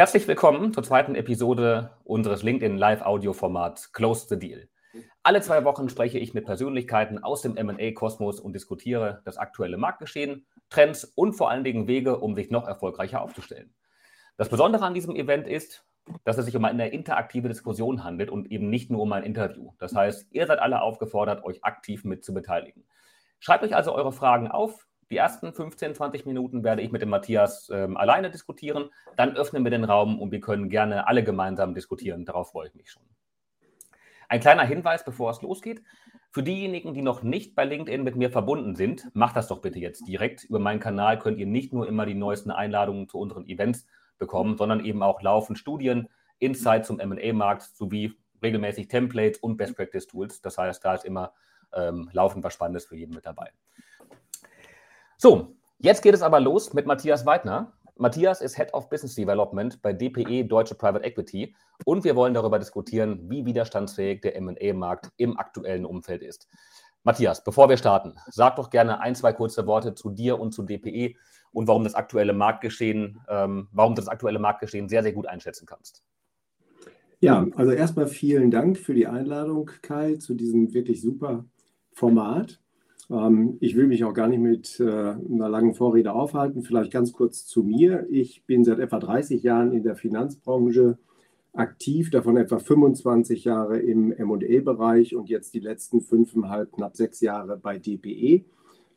Herzlich willkommen zur zweiten Episode unseres LinkedIn Live-Audio-Formats Close the Deal. Alle zwei Wochen spreche ich mit Persönlichkeiten aus dem MA-Kosmos und diskutiere das aktuelle Marktgeschehen, Trends und vor allen Dingen Wege, um sich noch erfolgreicher aufzustellen. Das Besondere an diesem Event ist, dass es sich um eine interaktive Diskussion handelt und eben nicht nur um ein Interview. Das heißt, ihr seid alle aufgefordert, euch aktiv mit zu beteiligen. Schreibt euch also eure Fragen auf. Die ersten 15, 20 Minuten werde ich mit dem Matthias ähm, alleine diskutieren. Dann öffnen wir den Raum und wir können gerne alle gemeinsam diskutieren. Darauf freue ich mich schon. Ein kleiner Hinweis, bevor es losgeht. Für diejenigen, die noch nicht bei LinkedIn mit mir verbunden sind, macht das doch bitte jetzt direkt. Über meinen Kanal könnt ihr nicht nur immer die neuesten Einladungen zu unseren Events bekommen, sondern eben auch laufend Studien, Insights zum MA-Markt sowie regelmäßig Templates und Best Practice Tools. Das heißt, da ist immer ähm, laufend was Spannendes für jeden mit dabei. So, jetzt geht es aber los mit Matthias Weidner. Matthias ist Head of Business Development bei DPE Deutsche Private Equity und wir wollen darüber diskutieren, wie widerstandsfähig der MA-Markt im aktuellen Umfeld ist. Matthias, bevor wir starten, sag doch gerne ein, zwei kurze Worte zu dir und zu DPE und warum das aktuelle Marktgeschehen, ähm, warum du das aktuelle Marktgeschehen sehr, sehr gut einschätzen kannst. Ja, also erstmal vielen Dank für die Einladung, Kai, zu diesem wirklich super Format. Ähm, ich will mich auch gar nicht mit äh, einer langen Vorrede aufhalten. Vielleicht ganz kurz zu mir. Ich bin seit etwa 30 Jahren in der Finanzbranche aktiv, davon etwa 25 Jahre im MA-Bereich und jetzt die letzten fünfeinhalb, knapp sechs Jahre bei DPE.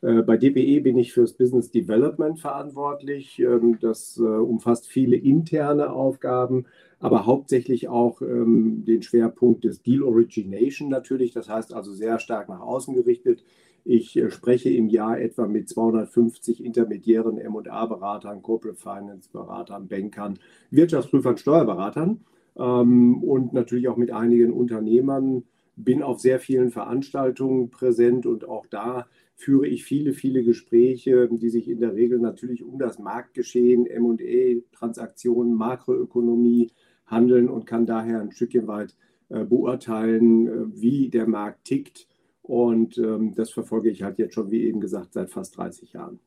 Äh, bei DPE bin ich fürs Business Development verantwortlich. Ähm, das äh, umfasst viele interne Aufgaben, aber hauptsächlich auch ähm, den Schwerpunkt des Deal Origination natürlich. Das heißt also sehr stark nach außen gerichtet. Ich äh, spreche im Jahr etwa mit 250 intermediären MA-Beratern, Corporate Finance-Beratern, Bankern, Wirtschaftsprüfern, Steuerberatern ähm, und natürlich auch mit einigen Unternehmern. Bin auf sehr vielen Veranstaltungen präsent und auch da führe ich viele, viele Gespräche, die sich in der Regel natürlich um das Marktgeschehen, ME, Transaktionen, Makroökonomie handeln und kann daher ein Stückchen weit äh, beurteilen, äh, wie der Markt tickt. Und ähm, das verfolge ich halt jetzt schon, wie eben gesagt, seit fast 30 Jahren.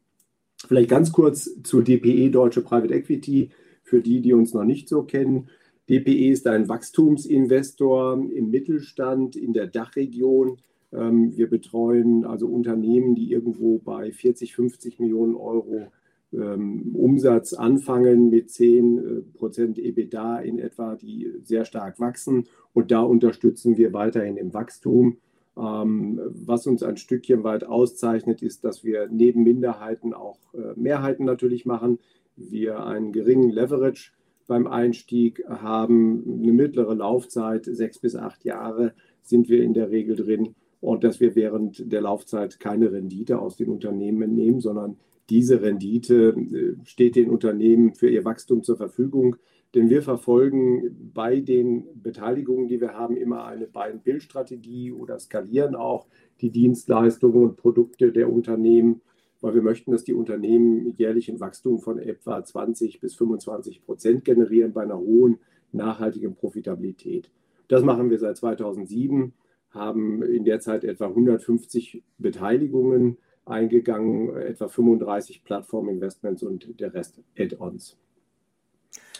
Vielleicht ganz kurz zu DPE, Deutsche Private Equity, für die, die uns noch nicht so kennen. DPE ist ein Wachstumsinvestor im Mittelstand in der Dachregion ähm, wir betreuen also Unternehmen, die irgendwo bei 40, 50 Millionen Euro ähm, Umsatz anfangen mit 10 äh, Prozent EBITDA in etwa, die sehr stark wachsen. Und da unterstützen wir weiterhin im Wachstum. Ähm, was uns ein Stückchen weit auszeichnet, ist, dass wir neben Minderheiten auch äh, Mehrheiten natürlich machen. Wir einen geringen Leverage beim Einstieg haben, eine mittlere Laufzeit, sechs bis acht Jahre sind wir in der Regel drin und dass wir während der Laufzeit keine Rendite aus den Unternehmen nehmen, sondern diese Rendite äh, steht den Unternehmen für ihr Wachstum zur Verfügung. Denn wir verfolgen bei den Beteiligungen, die wir haben, immer eine Buy-and-Build-Strategie oder skalieren auch die Dienstleistungen und Produkte der Unternehmen, weil wir möchten, dass die Unternehmen jährlich ein Wachstum von etwa 20 bis 25 Prozent generieren bei einer hohen nachhaltigen Profitabilität. Das machen wir seit 2007 haben in der Zeit etwa 150 Beteiligungen eingegangen, etwa 35 Plattforminvestments und der Rest Add-ons.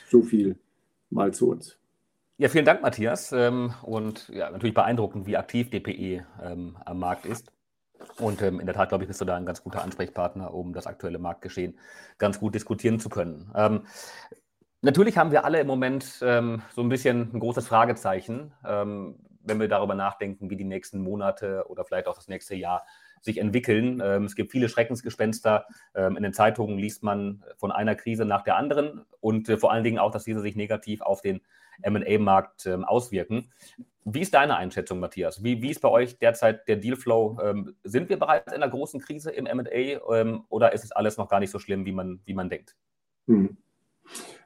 So viel mal zu uns. Ja, vielen Dank, Matthias. Ähm, und ja, natürlich beeindruckend, wie aktiv DPE ähm, am Markt ist. Und ähm, in der Tat, glaube ich, bist du da ein ganz guter Ansprechpartner, um das aktuelle Marktgeschehen ganz gut diskutieren zu können. Natürlich haben wir alle im Moment ähm, so ein bisschen ein großes Fragezeichen. Ähm, wenn wir darüber nachdenken, wie die nächsten Monate oder vielleicht auch das nächste Jahr sich entwickeln. Ähm, es gibt viele Schreckensgespenster. Ähm, in den Zeitungen liest man von einer Krise nach der anderen und äh, vor allen Dingen auch, dass diese sich negativ auf den MA-Markt ähm, auswirken. Wie ist deine Einschätzung, Matthias? Wie, wie ist bei euch derzeit der Dealflow? sind wir bereits in einer großen Krise im MA oder ist es alles noch gar nicht so schlimm, wie man, wie man denkt? Hm.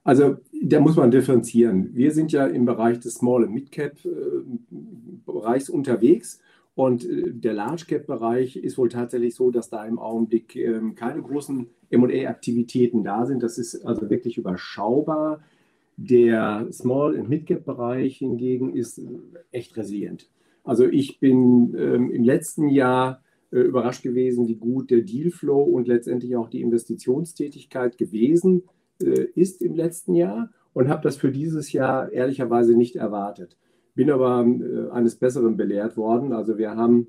Also da muss man differenzieren. Wir sind ja im Bereich des Small- und Mid-Cap-Bereichs äh, unterwegs. Und äh, der Large-Cap-Bereich ist wohl tatsächlich so, dass da im Augenblick ähm, keine großen MA-Aktivitäten da sind. Das ist also wirklich überschaubar. Der Small- und Mid-Cap-Bereich hingegen ist äh, echt resilient. Also ich bin ähm, im letzten Jahr äh, überrascht gewesen, wie gut der Dealflow und letztendlich auch die Investitionstätigkeit gewesen äh, ist im letzten Jahr. und habe das für dieses Jahr ehrlicherweise nicht erwartet. Bin aber äh, eines Besseren belehrt worden. Also wir haben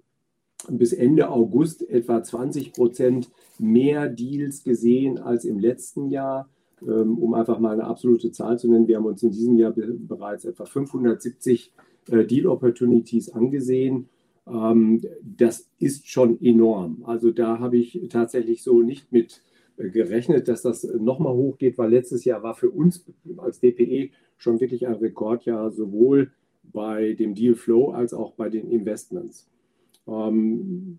bis Ende August etwa 20 Prozent mehr Deals gesehen als im letzten Jahr. Ähm, um einfach mal eine absolute Zahl zu nennen, wir haben uns in diesem Jahr bereits etwa 570 äh, Deal Opportunities angesehen. Ähm, das ist schon enorm. Also da habe ich tatsächlich so nicht mit äh, gerechnet, dass das nochmal hochgeht, weil letztes Jahr war für uns als DPE schon wirklich ein Rekordjahr, sowohl bei dem Deal Flow als auch bei den Investments. Ähm,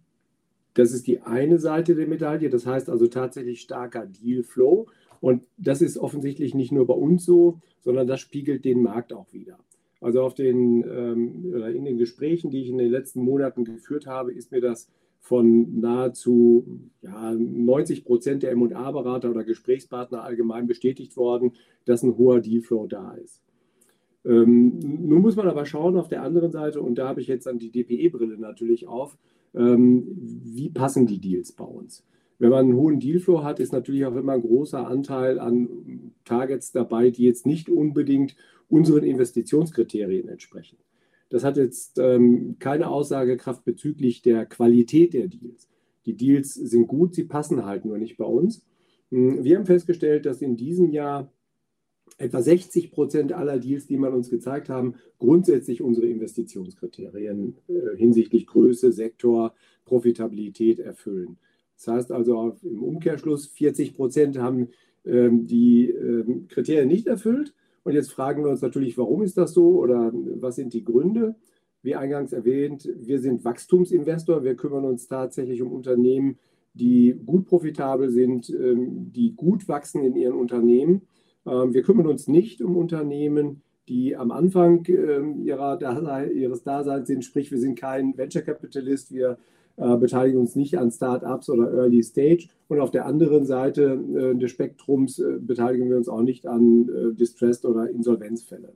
das ist die eine Seite der Medaille, das heißt also tatsächlich starker Deal Flow. Und das ist offensichtlich nicht nur bei uns so, sondern das spiegelt den Markt auch wieder. Also auf den, ähm, in den Gesprächen, die ich in den letzten Monaten geführt habe, ist mir das von nahezu ja, 90 Prozent der MA-Berater oder Gesprächspartner allgemein bestätigt worden, dass ein hoher Dealflow da ist. Ähm, nun muss man aber schauen auf der anderen Seite, und da habe ich jetzt dann die DPE-Brille natürlich auf, ähm, wie passen die Deals bei uns? Wenn man einen hohen Dealflow hat, ist natürlich auch immer ein großer Anteil an Targets dabei, die jetzt nicht unbedingt unseren Investitionskriterien entsprechen. Das hat jetzt ähm, keine Aussagekraft bezüglich der Qualität der Deals. Die Deals sind gut, sie passen halt nur nicht bei uns. Hm, wir haben festgestellt, dass in diesem Jahr etwa 60 Prozent aller Deals, die man uns gezeigt haben, grundsätzlich unsere Investitionskriterien äh, hinsichtlich Größe, Sektor, Profitabilität erfüllen. Das heißt also im Umkehrschluss, 40 Prozent haben ähm, die ähm, Kriterien nicht erfüllt und jetzt fragen wir uns natürlich, warum ist das so oder was sind die Gründe? Wie eingangs erwähnt, wir sind Wachstumsinvestor. Wir kümmern uns tatsächlich um Unternehmen, die gut profitabel sind, ähm, die gut wachsen in ihren Unternehmen. Ähm, wir kümmern uns nicht um Unternehmen, die am Anfang ähm, ihres Daseins sind. Sprich, wir sind kein Venture Capitalist. Wir äh, beteiligen uns nicht an Start-ups oder Early Stage. Und auf der anderen Seite äh, des Spektrums äh, beteiligen wir uns auch nicht an Distressed oder Insolvenzfälle.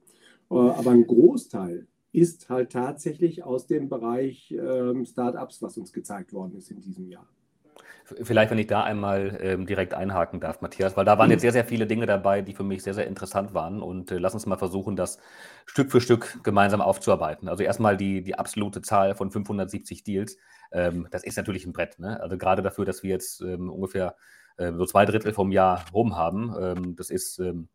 Aber ein Großteil ist halt tatsächlich aus dem Bereich ähm, Start-ups, was uns gezeigt worden ist in diesem Jahr. Vielleicht, wenn ich da einmal ähm, direkt einhaken darf, Matthias, weil da waren jetzt sehr, sehr viele Dinge dabei, die für mich sehr, sehr interessant waren. Und äh, lass uns mal versuchen, das Stück für Stück gemeinsam aufzuarbeiten. Also erstmal die, die absolute Zahl von 570 Deals. Ähm, das ist natürlich ein Brett. Ne? Also gerade dafür, dass wir jetzt ähm, ungefähr äh, so zwei Drittel vom Jahr rum haben. Ähm, das ist ähm,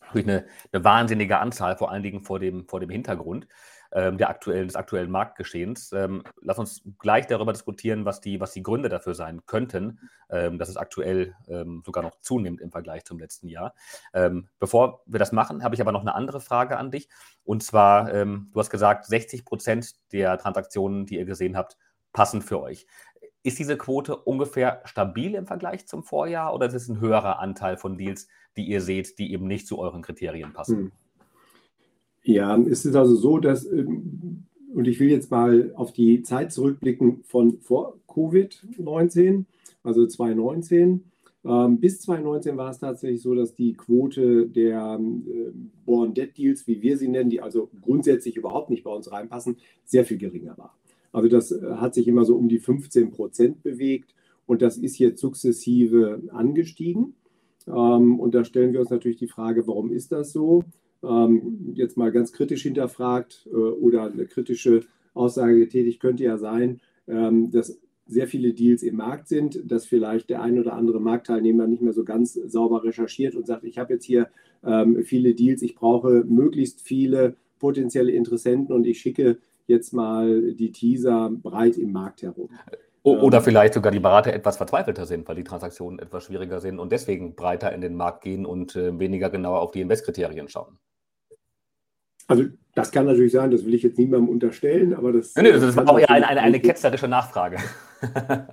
natürlich eine, eine, wahnsinnige Anzahl, vor allen Dingen vor dem, vor dem Hintergrund der aktuellen, des aktuellen Marktgeschehens. Ähm, lass uns gleich darüber diskutieren, was die, was die Gründe dafür sein könnten, ähm, dass es aktuell ähm, sogar noch zunimmt im Vergleich zum letzten Jahr. Ähm, bevor wir das machen, habe ich aber noch eine andere Frage an dich. Und zwar, ähm, du hast gesagt, 60 Prozent der Transaktionen, die ihr gesehen habt, passen für euch. Ist diese Quote ungefähr stabil im Vergleich zum Vorjahr oder ist es ein höherer Anteil von Deals, die ihr seht, die eben nicht zu euren Kriterien passen? Hm. Ja, es ist also so, dass, ähm, und ich will jetzt mal auf die Zeit zurückblicken von vor Covid-19, also 2019. Ähm, bis 2019 war es tatsächlich so, dass die Quote der äh, Born Dead Deals, wie wir sie nennen, die also grundsätzlich überhaupt nicht bei uns reinpassen, sehr viel geringer war. Also das äh, hat sich immer so um die 15 Prozent bewegt und das ist jetzt sukzessive angestiegen. Ähm, und da stellen wir uns natürlich die Frage, warum ist das so? Ähm, jetzt mal ganz kritisch hinterfragt äh, oder eine kritische Aussage getätigt, könnte ja sein, ähm, dass sehr viele Deals im Markt sind, dass vielleicht der ein oder andere Marktteilnehmer nicht mehr so ganz sauber recherchiert und sagt, ich habe jetzt hier ähm, viele Deals, ich brauche möglichst viele potenzielle Interessenten und ich schicke jetzt mal die Teaser breit im Markt herum. Oder vielleicht sogar die Berater etwas verzweifelter sind, weil die Transaktionen etwas schwieriger sind und deswegen breiter in den Markt gehen und äh, weniger genauer auf die Investkriterien schauen. Also das kann natürlich sein, das will ich jetzt niemandem unterstellen, aber das. Nee, nee, das war auch eher eine, eine, eine ketzerische Nachfrage.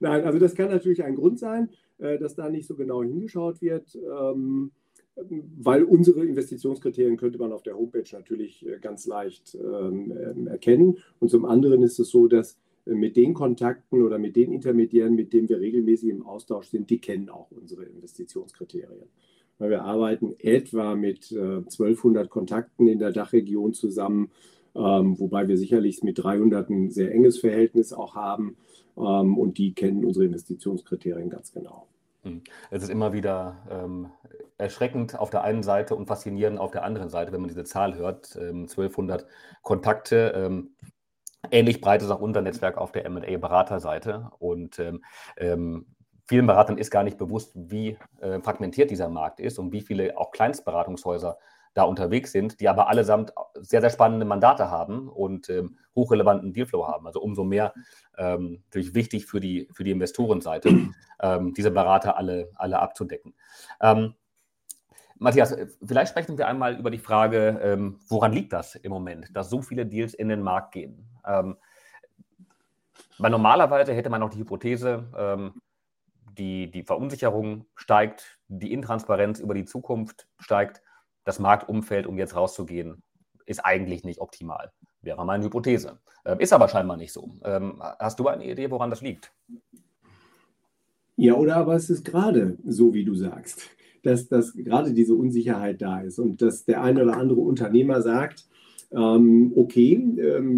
Nein, also das kann natürlich ein Grund sein, äh, dass da nicht so genau hingeschaut wird, ähm, weil unsere Investitionskriterien könnte man auf der Homepage natürlich äh, ganz leicht ähm, erkennen. Und zum anderen ist es so, dass äh, mit den Kontakten oder mit den Intermediären, mit denen wir regelmäßig im Austausch sind, die kennen auch unsere Investitionskriterien weil wir arbeiten etwa mit äh, 1200 Kontakten in der Dachregion zusammen, ähm, wobei wir sicherlich mit 300 ein sehr enges Verhältnis auch haben ähm, und die kennen unsere Investitionskriterien ganz genau. Hm. Es ist immer wieder ähm, erschreckend auf der einen Seite und faszinierend auf der anderen Seite, wenn man diese Zahl hört. 1200 ähm, Kontakte. Ähm, ähnlich breit ist auch unser Netzwerk auf der MA-Beraterseite. Und vielen Beratern ist gar nicht bewusst, wie äh, fragmentiert dieser Markt ist und wie viele auch Kleinstberatungshäuser da unterwegs sind, die aber allesamt sehr, sehr spannende Mandate haben und ähm, hochrelevanten Dealflow haben. Also umso mehr ähm, natürlich wichtig für die, für die Investorenseite, ähm, diese Berater alle, alle abzudecken. Ähm, Matthias, vielleicht sprechen wir einmal über die Frage, ähm, woran liegt das im Moment, dass so viele Deals in den Markt gehen? Ähm, weil normalerweise hätte man auch die Hypothese, die, die Verunsicherung steigt, die Intransparenz über die Zukunft steigt das Marktumfeld, um jetzt rauszugehen, ist eigentlich nicht optimal. Wäre meine Hypothese. Ähm, ist aber scheinbar nicht so. Ähm, hast du eine Idee, woran das liegt? Ja, oder aber es ist gerade so, wie du sagst, dass, dass gerade diese Unsicherheit da ist und dass der eine oder andere Unternehmer sagt, ähm, okay,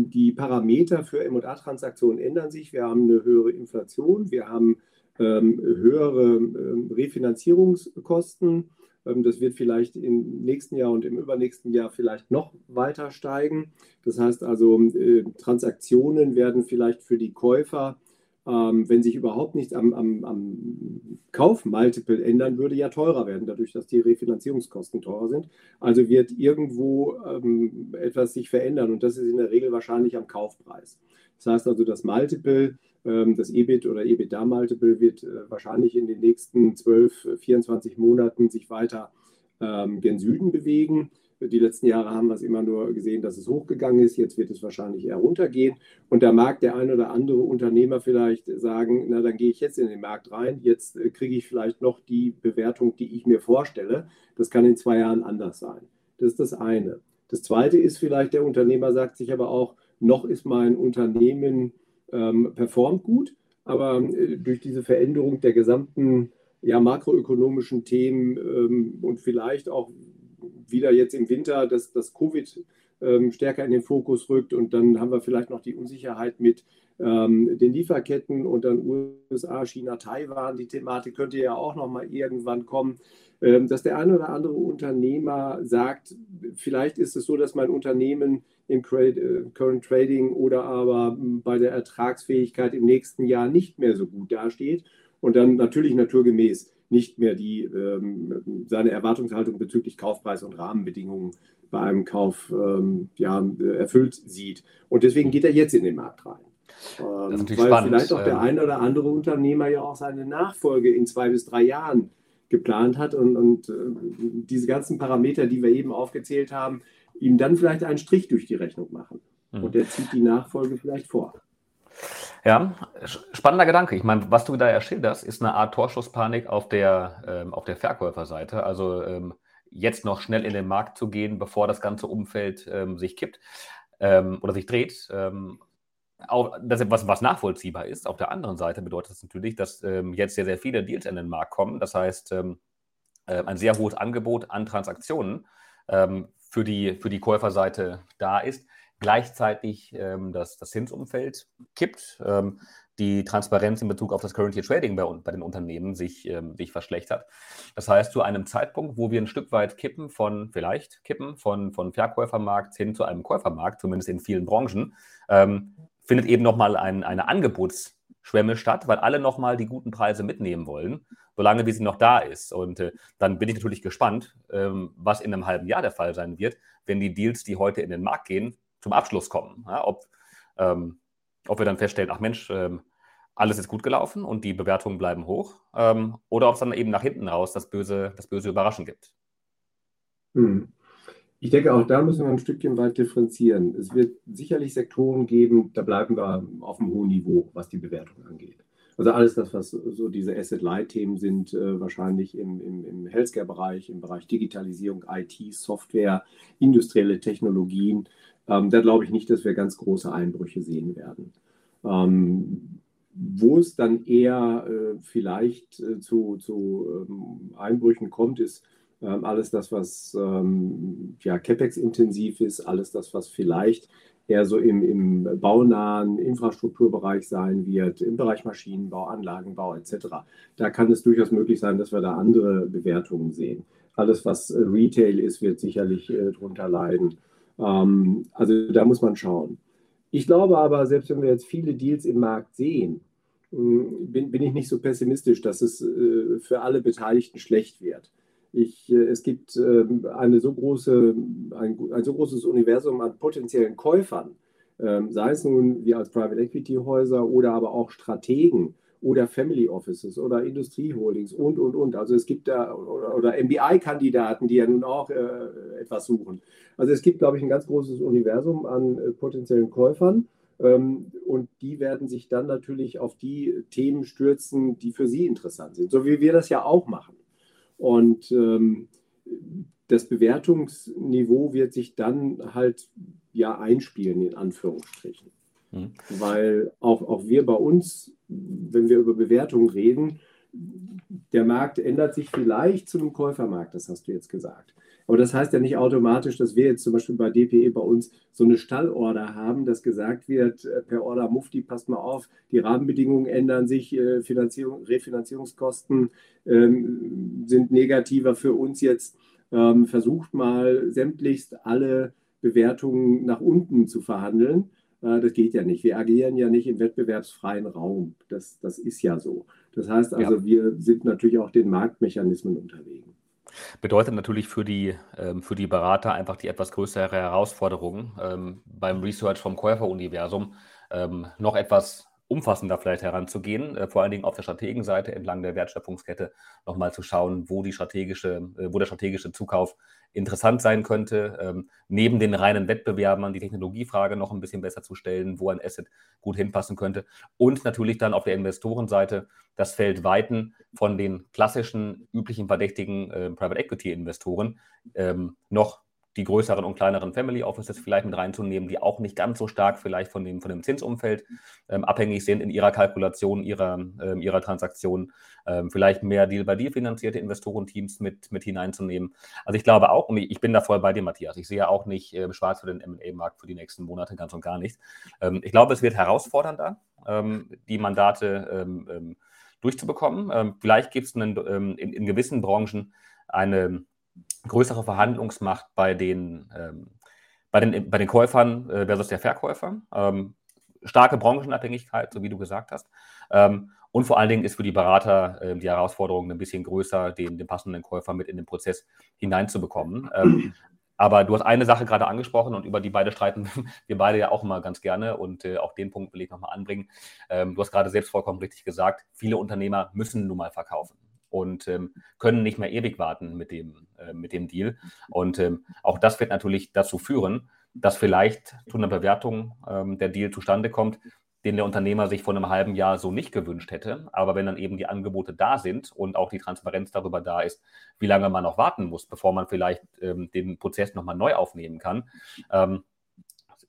die Parameter für MA-Transaktionen ändern sich. Wir haben eine höhere Inflation, wir haben höhere ähm, Refinanzierungskosten ähm, das wird vielleicht im nächsten Jahr und im übernächsten Jahr vielleicht noch weiter steigen. Das heißt also, äh, Transaktionen werden vielleicht für die Käufer, ähm, wenn sich überhaupt nichts am, am, am Kaufmultiple ändern würde, ja teurer werden, dadurch, dass die Refinanzierungskosten teurer sind. Also wird irgendwo ähm, etwas sich verändern und das ist in der Regel wahrscheinlich am Kaufpreis. Das heißt also, das Multiple ähm, das EBIT oder EBITDA-Multiple wird äh, wahrscheinlich in den nächsten 12, 24 Monaten sich weiter ähm, gen Süden bewegen. Die letzten Jahre haben wir es immer nur gesehen, dass es hochgegangen ist. Jetzt wird es wahrscheinlich eher runtergehen. Und da mag der ein oder andere Unternehmer vielleicht sagen, na dann gehe ich jetzt in den Markt rein. Jetzt äh, kriege ich vielleicht noch die Bewertung, die ich mir vorstelle. Das kann in zwei Jahren anders sein. Das ist das eine. Das zweite ist vielleicht, der Unternehmer sagt sich aber auch, noch ist mein Unternehmen ähm, performt gut, aber äh, durch diese Veränderung der gesamten ja, makroökonomischen Themen ähm, und vielleicht auch wieder jetzt im Winter, dass das Covid ähm, stärker in den Fokus rückt und dann haben wir vielleicht noch die Unsicherheit mit ähm, den Lieferketten und dann USA, China, Taiwan. Die Thematik könnte ja auch noch mal irgendwann kommen, dass der eine oder andere Unternehmer sagt, vielleicht ist es so, dass mein Unternehmen im äh, Current Trading oder aber bei der Ertragsfähigkeit im nächsten Jahr nicht mehr so gut dasteht und dann natürlich naturgemäß nicht mehr die, ähm, seine Erwartungshaltung bezüglich Kaufpreis und Rahmenbedingungen bei einem Kauf ähm, ja, erfüllt sieht. Und deswegen geht er jetzt in den Markt rein. Ähm, weil spannend. vielleicht auch der ähm, eine oder andere Unternehmer ja auch seine Nachfolge in zwei bis drei Jahren geplant hat und, und äh, diese ganzen Parameter, die wir eben aufgezählt haben, ihm dann vielleicht einen Strich durch die Rechnung machen. Mhm. Und er zieht die Nachfolge vielleicht vor. Ja, spannender Gedanke. Ich meine, was du da ja schilderst, ist eine Art Torschusspanik auf der, ähm, auf der Verkäuferseite. Also ähm, jetzt noch schnell in den Markt zu gehen, bevor das ganze Umfeld ähm, sich kippt ähm, oder sich dreht. Ähm, auch, das, was, was nachvollziehbar ist. Auf der anderen Seite bedeutet das natürlich, dass ähm, jetzt sehr, sehr viele Deals in den Markt kommen. Das heißt, äh, ein sehr hohes Angebot an Transaktionen für die, für die Käuferseite da ist. Gleichzeitig ähm, das, das Zinsumfeld kippt, ähm, die Transparenz in Bezug auf das Current Year Trading bei, bei den Unternehmen sich, ähm, sich verschlechtert. Das heißt, zu einem Zeitpunkt, wo wir ein Stück weit kippen von, vielleicht kippen von, von Verkäufermarkt hin zu einem Käufermarkt, zumindest in vielen Branchen, ähm, findet eben nochmal ein, eine Angebots- Schwemme statt, weil alle nochmal die guten Preise mitnehmen wollen, solange wie sie noch da ist. Und äh, dann bin ich natürlich gespannt, ähm, was in einem halben Jahr der Fall sein wird, wenn die Deals, die heute in den Markt gehen, zum Abschluss kommen. Ja, ob, ähm, ob wir dann feststellen, ach Mensch, ähm, alles ist gut gelaufen und die Bewertungen bleiben hoch, ähm, oder ob es dann eben nach hinten raus das böse, das böse Überraschen gibt. Hm. Ich denke, auch da müssen wir ein Stückchen weit differenzieren. Es wird sicherlich Sektoren geben, da bleiben wir auf einem hohen Niveau, was die Bewertung angeht. Also alles das, was so diese Asset-Light-Themen sind, äh, wahrscheinlich im, im, im Healthcare-Bereich, im Bereich Digitalisierung, IT, Software, industrielle Technologien. Ähm, da glaube ich nicht, dass wir ganz große Einbrüche sehen werden. Ähm, wo es dann eher äh, vielleicht äh, zu, zu ähm, Einbrüchen kommt, ist alles das, was ähm, ja, CapEx-intensiv ist, alles das, was vielleicht eher so im, im baunahen Infrastrukturbereich sein wird, im Bereich Maschinenbau, Anlagenbau etc. Da kann es durchaus möglich sein, dass wir da andere Bewertungen sehen. Alles, was äh, Retail ist, wird sicherlich äh, darunter leiden. Ähm, also da muss man schauen. Ich glaube aber, selbst wenn wir jetzt viele Deals im Markt sehen, hm, bin, bin ich nicht so pessimistisch, dass es äh, für alle Beteiligten schlecht wird. Ich, äh, es gibt ähm, eine so große, ein, ein, so großes Universum an potenziellen Käufern, ähm, sei es nun wir als Private Equity Häuser oder aber auch Strategen oder Family Offices oder Industrieholdings und, und, und. Also es gibt da, oder, MBI-Kandidaten, die ja nun auch äh, etwas suchen. Also es gibt, glaube ich, ein ganz großes Universum an äh, potenziellen Käufern. Ähm, und die werden sich dann natürlich auf die Themen stürzen, die für sie interessant sind, so wie wir das ja auch machen. Und ähm, das Bewertungsniveau wird sich dann halt ja einspielen, in Anführungsstrichen. Mhm. Weil auch, auch wir bei uns, wenn wir über Bewertungen reden, der Markt ändert sich vielleicht zu einem Käufermarkt, das hast du jetzt gesagt. Aber das heißt ja nicht automatisch, dass wir jetzt zum Beispiel bei DPE bei uns so eine Stallorder haben, dass gesagt wird, äh, per Order Mufti, passt mal auf, die Rahmenbedingungen ändern sich, äh, Finanzierung, Refinanzierungskosten ähm, sind negativer für uns jetzt. Ähm, versucht mal sämtlichst alle Bewertungen nach unten zu verhandeln. Äh, das geht ja nicht. Wir agieren ja nicht im wettbewerbsfreien Raum. Das, das ist ja so. Das heißt also, ja. wir sind natürlich auch den Marktmechanismen unterlegen. Bedeutet natürlich für die, ähm, für die Berater einfach die etwas größere Herausforderung, ähm, beim Research vom Käuferuniversum ähm, noch etwas umfassender vielleicht heranzugehen, äh, vor allen Dingen auf der Strategenseite entlang der Wertschöpfungskette nochmal zu schauen, wo die strategische, äh, wo der strategische Zukauf interessant sein könnte, ähm, neben den reinen Wettbewerbern die Technologiefrage noch ein bisschen besser zu stellen, wo ein Asset gut hinpassen könnte und natürlich dann auf der Investorenseite das Feld weiten von den klassischen üblichen verdächtigen äh, Private Equity Investoren ähm, noch die größeren und kleineren Family Offices vielleicht mit reinzunehmen, die auch nicht ganz so stark vielleicht von dem, von dem Zinsumfeld ähm, abhängig sind in ihrer Kalkulation, ihrer, ähm, ihrer Transaktionen, ähm, vielleicht mehr Deal-by-Deal finanzierte Investorenteams mit, mit hineinzunehmen. Also ich glaube auch, und ich bin da voll bei dir, Matthias, ich sehe auch nicht äh, schwarz für den M&A-Markt für die nächsten Monate ganz und gar nicht. Ähm, ich glaube, es wird herausfordernder, ähm, die Mandate ähm, durchzubekommen. vielleicht gibt es in, in gewissen Branchen eine größere Verhandlungsmacht bei den, ähm, bei den, bei den Käufern äh, versus der Verkäufer. Ähm, starke Branchenabhängigkeit, so wie du gesagt hast. Ähm, und vor allen Dingen ist für die Berater äh, die Herausforderung ein bisschen größer, den, den passenden Käufer mit in den Prozess hineinzubekommen. Ähm, aber du hast eine Sache gerade angesprochen und über die beide streiten wir beide ja auch immer ganz gerne und äh, auch den Punkt will ich nochmal anbringen. Ähm, du hast gerade selbst vollkommen richtig gesagt, viele Unternehmer müssen nun mal verkaufen und ähm, können nicht mehr ewig warten mit dem, äh, mit dem Deal. Und ähm, auch das wird natürlich dazu führen, dass vielleicht zu einer Bewertung ähm, der Deal zustande kommt, den der Unternehmer sich vor einem halben Jahr so nicht gewünscht hätte. Aber wenn dann eben die Angebote da sind und auch die Transparenz darüber da ist, wie lange man noch warten muss, bevor man vielleicht ähm, den Prozess nochmal neu aufnehmen kann, ähm,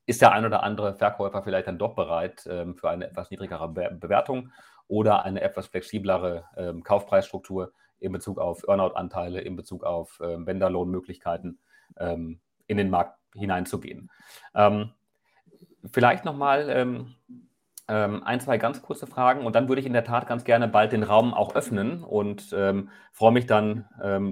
ist der ein oder andere Verkäufer vielleicht dann doch bereit ähm, für eine etwas niedrigere Be Bewertung oder eine etwas flexiblere ähm, Kaufpreisstruktur in Bezug auf Earnout-Anteile, in Bezug auf ähm, Wenderlohnmöglichkeiten ähm, in den Markt hineinzugehen. Ähm, vielleicht nochmal ähm, ähm, ein, zwei ganz kurze Fragen und dann würde ich in der Tat ganz gerne bald den Raum auch öffnen und ähm, freue mich dann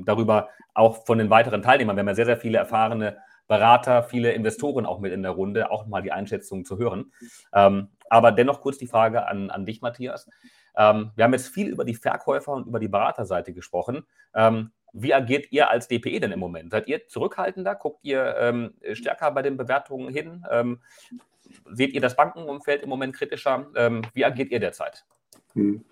darüber, auch von den weiteren Teilnehmern. Wir haben ja sehr, sehr viele erfahrene Berater, viele Investoren auch mit in der Runde, auch mal die Einschätzung zu hören. Ähm, aber dennoch kurz die Frage an, an dich, Matthias. Ähm, wir haben jetzt viel über die Verkäufer und über die Beraterseite gesprochen. Ähm, wie agiert ihr als DPE denn im Moment? Seid ihr zurückhaltender? Guckt ihr ähm, stärker bei den Bewertungen hin? Ähm, seht ihr das Bankenumfeld im Moment kritischer? Ähm, wie agiert ihr derzeit? Hm.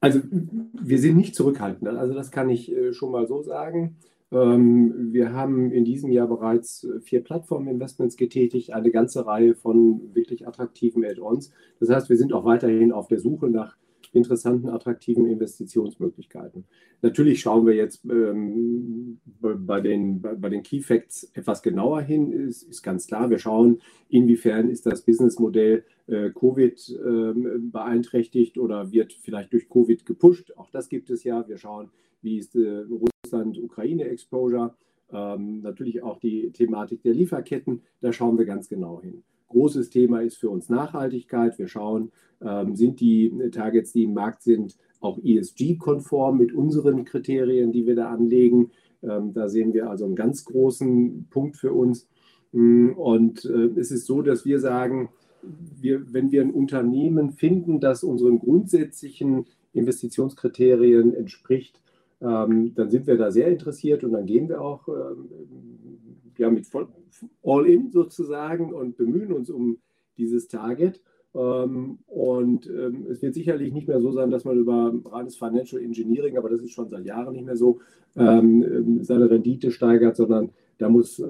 Also wir sind nicht zurückhaltender. Also das kann ich äh, schon mal so sagen. Ähm, wir haben in diesem Jahr bereits äh, vier Plattform-Investments getätigt, eine ganze Reihe von wirklich attraktiven Add-ons. Das heißt, wir sind auch weiterhin auf der Suche nach interessanten, attraktiven Investitionsmöglichkeiten. Natürlich schauen wir jetzt ähm, bei, den, bei, den Key Facts etwas genauer hin, ist, ist, ganz klar. Wir schauen, inwiefern ist das Businessmodell äh, Covid äh, beeinträchtigt oder wird vielleicht durch Covid gepusht. Auch das gibt es ja. Wir schauen, wie ist äh, Russland-Ukraine-Exposure, ähm, natürlich auch die Thematik der Lieferketten, da schauen wir ganz genau hin. Großes Thema ist für uns Nachhaltigkeit. Wir schauen, ähm, sind die Targets, die im Markt sind, auch ESG-konform mit unseren Kriterien, die wir da anlegen. Ähm, da sehen wir also einen ganz großen Punkt für uns. Mm, und äh, es ist so, dass wir sagen, wir, wenn wir ein Unternehmen finden, das unseren grundsätzlichen Investitionskriterien entspricht, ähm, dann sind wir da sehr interessiert und dann gehen wir auch ähm, ja, mit voll, All-In sozusagen und bemühen uns um dieses Target. Ähm, und ähm, es wird sicherlich nicht mehr so sein, dass man über reines Financial Engineering, aber das ist schon seit Jahren nicht mehr so, ähm, seine Rendite steigert, sondern da muss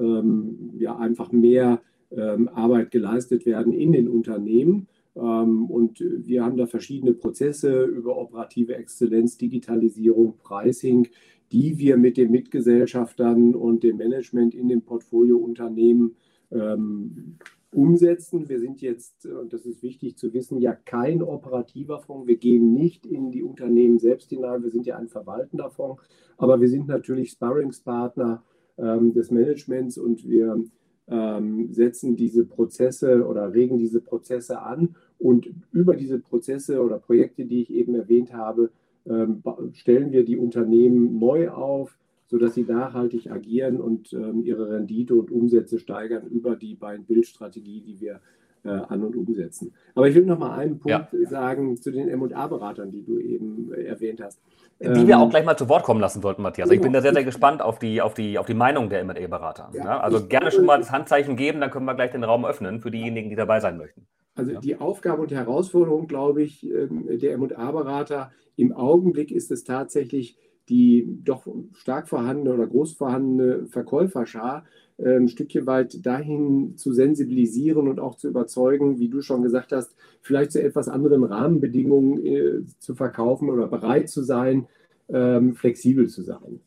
ja einfach mehr Arbeit geleistet werden in den Unternehmen. Und wir haben da verschiedene Prozesse über operative Exzellenz, Digitalisierung, Pricing, die wir mit den Mitgesellschaftern und dem Management in den Portfoliounternehmen ähm, umsetzen. Wir sind jetzt, und das ist wichtig zu wissen, ja kein operativer Fonds. Wir gehen nicht in die Unternehmen selbst hinein. Wir sind ja ein verwaltender Fonds, aber wir sind natürlich Sparringspartner ähm, des Managements und wir ähm, setzen diese Prozesse oder regen diese Prozesse an. Und über diese Prozesse oder Projekte, die ich eben erwähnt habe, ähm, stellen wir die Unternehmen neu auf, sodass sie nachhaltig agieren und ähm, ihre Rendite und Umsätze steigern über die beiden Bildstrategie, die wir äh, an und umsetzen. Aber ich will noch mal einen Punkt ja. sagen zu den M&A-Beratern, die du eben äh, erwähnt hast. Die ähm, wir auch gleich mal zu Wort kommen lassen sollten, Matthias. Ich bin da sehr, sehr gespannt auf die, auf die, auf die Meinung der M&A-Berater. Ja, ja, also gerne schon mal das Handzeichen geben, dann können wir gleich den Raum öffnen für diejenigen, die dabei sein möchten. Also ja. die Aufgabe und Herausforderung, glaube ich, ähm, der M&A-Berater im Augenblick ist es tatsächlich, die doch stark vorhandene oder groß vorhandene Verkäuferschar ein Stückchen weit dahin zu sensibilisieren und auch zu überzeugen, wie du schon gesagt hast, vielleicht zu etwas anderen Rahmenbedingungen äh, zu verkaufen oder bereit zu sein, ähm, flexibel zu sein.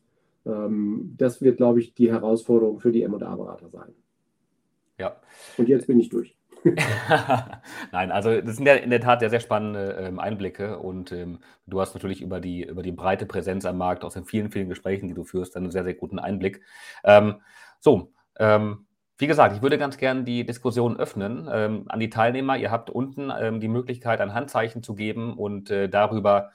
Ähm, das wird, glaube ich, die Herausforderung für die M&A-Berater sein. Ja. Und jetzt bin ich durch. Nein, also das sind ja in der Tat sehr, sehr spannende ähm, Einblicke und ähm, du hast natürlich über die, über die breite Präsenz am Markt aus den vielen, vielen Gesprächen, die du führst, einen sehr, sehr guten Einblick. Ähm, so, ähm, wie gesagt, ich würde ganz gerne die Diskussion öffnen ähm, an die Teilnehmer. Ihr habt unten ähm, die Möglichkeit, ein Handzeichen zu geben und äh, darüber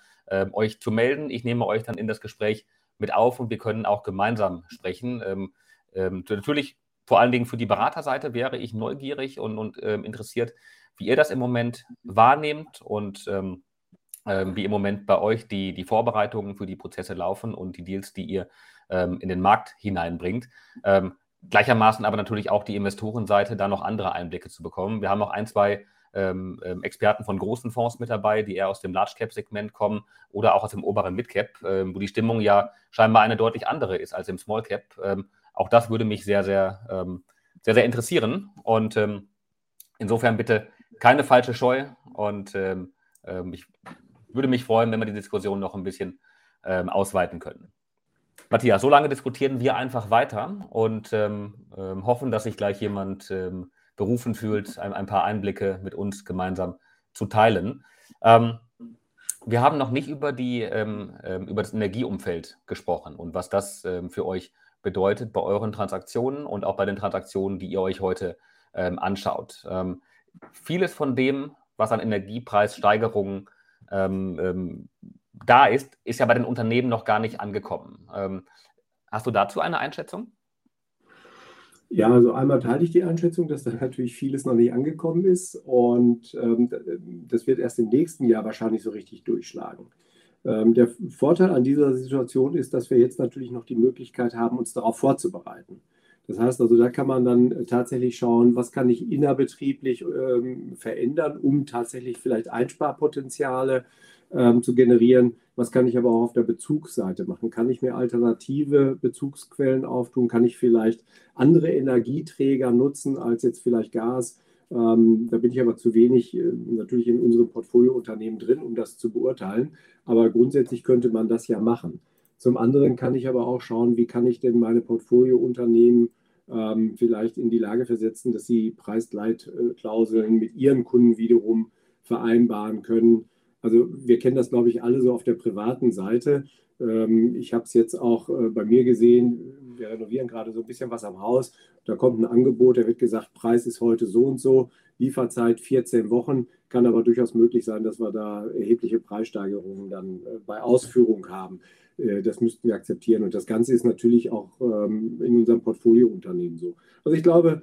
euch zu melden. Ich nehme euch dann in das Gespräch mit auf und wir können auch gemeinsam sprechen. natürlich vor allen Dingen für die Beraterseite wäre ich neugierig und, und ähm, interessiert, wie ihr das im Moment wahrnehmt und ähm, ähm, wie im Moment bei euch die, die Vorbereitungen für die Prozesse laufen und die Deals, die ihr ähm, in den Markt hineinbringt. Ähm, gleichermaßen aber natürlich auch die Investorenseite, da noch andere Einblicke zu bekommen. Wir haben auch ein, zwei ähm, Experten von großen Fonds mit dabei, die eher aus dem Large Cap Segment kommen oder auch aus dem oberen Mid Cap, wo die Stimmung ja scheinbar eine deutlich andere ist als im Small Cap auch das würde mich sehr, sehr, ähm, sehr, sehr interessieren. Und ähm, insofern bitte keine falsche Scheu. Und ähm, ähm ich würde mich freuen, wenn wir die Diskussion noch ein bisschen ähm, ausweiten können. Matthias, so lange diskutieren wir einfach weiter und ähm, hoffen, dass sich gleich jemand berufen fühlt, ein, ein, paar Einblicke mit uns gemeinsam zu teilen. wir haben noch nicht über, die, über das Energieumfeld gesprochen und was das für euch bedeutet bei euren Transaktionen und auch bei den Transaktionen, die ihr euch heute ähm, anschaut. Ähm, vieles von dem, was an Energiepreissteigerungen ähm, ähm da ist, ist ja bei den Unternehmen noch gar nicht angekommen. Ähm, hast du dazu eine Einschätzung? Ja, also einmal teile ich die Einschätzung, dass da natürlich vieles noch nicht angekommen ist und ähm, das wird erst im nächsten Jahr wahrscheinlich so richtig durchschlagen. Ähm, der Vorteil an dieser Situation ist, dass wir jetzt natürlich noch die Möglichkeit haben, uns darauf vorzubereiten. Das heißt also, da kann man dann tatsächlich schauen, was kann ich innerbetrieblich ähm, verändern, um tatsächlich vielleicht Einsparpotenziale ähm, zu generieren. Was kann ich aber auch auf der Bezugsseite machen? Kann ich mir alternative Bezugsquellen auftun? Kann ich vielleicht andere Energieträger nutzen als jetzt vielleicht Gas? Ähm, da bin ich aber zu wenig äh, natürlich in unserem Portfoliounternehmen drin, um das zu beurteilen. Aber grundsätzlich könnte man das ja machen. Zum anderen kann ich aber auch schauen, wie kann ich denn meine Portfoliounternehmen ähm, vielleicht in die Lage versetzen, dass sie Preisleitklauseln mit ihren Kunden wiederum vereinbaren können. Also wir kennen das, glaube ich, alle so auf der privaten Seite. Ähm, ich habe es jetzt auch äh, bei mir gesehen, wir renovieren gerade so ein bisschen was am Haus. Da kommt ein Angebot, da wird gesagt, Preis ist heute so und so, Lieferzeit 14 Wochen. Kann aber durchaus möglich sein, dass wir da erhebliche Preissteigerungen dann äh, bei Ausführung haben. äh, das müssten wir akzeptieren. Und das Ganze ist natürlich auch ähm, in unserem Portfoliounternehmen so. Also ich glaube,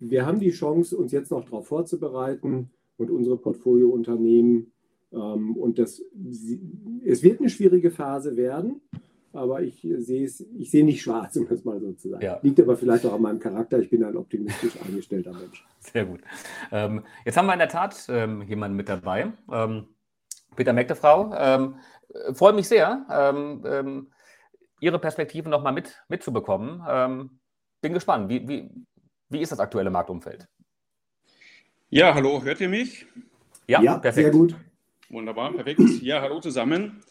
wir haben die Chance, uns jetzt noch darauf vorzubereiten und unsere Portfoliounternehmen. Ähm, und das, es wird eine schwierige Phase werden, aber ich sehe es, ich sehe nicht schwarz, um es mal so zu sagen. Ja. Liegt aber vielleicht auch an meinem Charakter. Ich bin ein optimistisch eingestellter Mensch. Sehr gut. Ähm, jetzt haben wir in der Tat ähm, jemanden mit dabei. Ähm, Peter Meckdefrau. Ähm, freue mich sehr, ähm, ähm, Ihre Perspektive nochmal mit, mitzubekommen. Ähm, bin gespannt. Wie, wie, wie ist das aktuelle Marktumfeld? Ja, hallo, hört ihr mich? Ja, ja perfekt. sehr gut. Wunderbar, perfekt. Ja, hallo zusammen.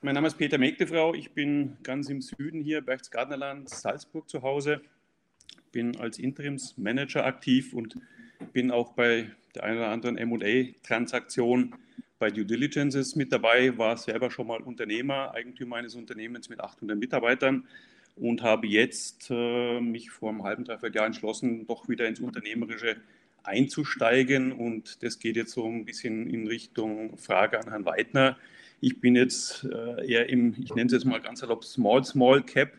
Mein Name ist Peter Megdefrau. Ich bin ganz im Süden hier, Berchtesgadenerland, Salzburg zu Hause. Bin als Interimsmanager aktiv und bin auch bei der einen oder anderen MA-Transaktion bei Due Diligences mit dabei, war selber schon mal Unternehmer, Eigentümer eines Unternehmens mit 800 Mitarbeitern und habe jetzt äh, mich vor einem halben, dreiviertel Jahr entschlossen, doch wieder ins Unternehmerische einzusteigen. Und das geht jetzt so ein bisschen in Richtung Frage an Herrn Weidner. Ich bin jetzt äh, eher im, ich nenne es jetzt mal ganz salopp, Small, Small Cap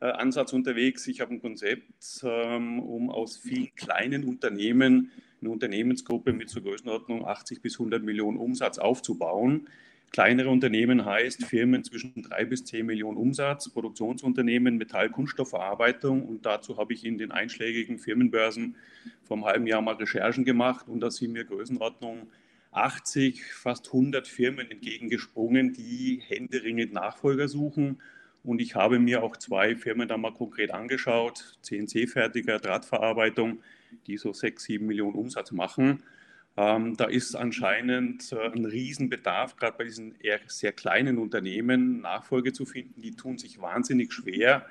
äh, Ansatz unterwegs. Ich habe ein Konzept, ähm, um aus vielen kleinen Unternehmen eine Unternehmensgruppe mit zur Größenordnung 80 bis 100 Millionen Umsatz aufzubauen. Kleinere Unternehmen heißt Firmen zwischen 3 bis 10 Millionen Umsatz, Produktionsunternehmen, Metall, Kunststoffverarbeitung. Und dazu habe ich in den einschlägigen Firmenbörsen vor einem halben Jahr mal Recherchen gemacht und da sind mir Größenordnung 80, fast 100 Firmen entgegengesprungen, die händeringend Nachfolger suchen. Und ich habe mir auch zwei Firmen da mal konkret angeschaut, CNC-Fertiger, Drahtverarbeitung, die so 6, 7 Millionen Umsatz machen. Ähm, da ist anscheinend äh, ein Riesenbedarf, gerade bei diesen eher sehr kleinen Unternehmen Nachfolge zu finden. Die tun sich wahnsinnig schwer,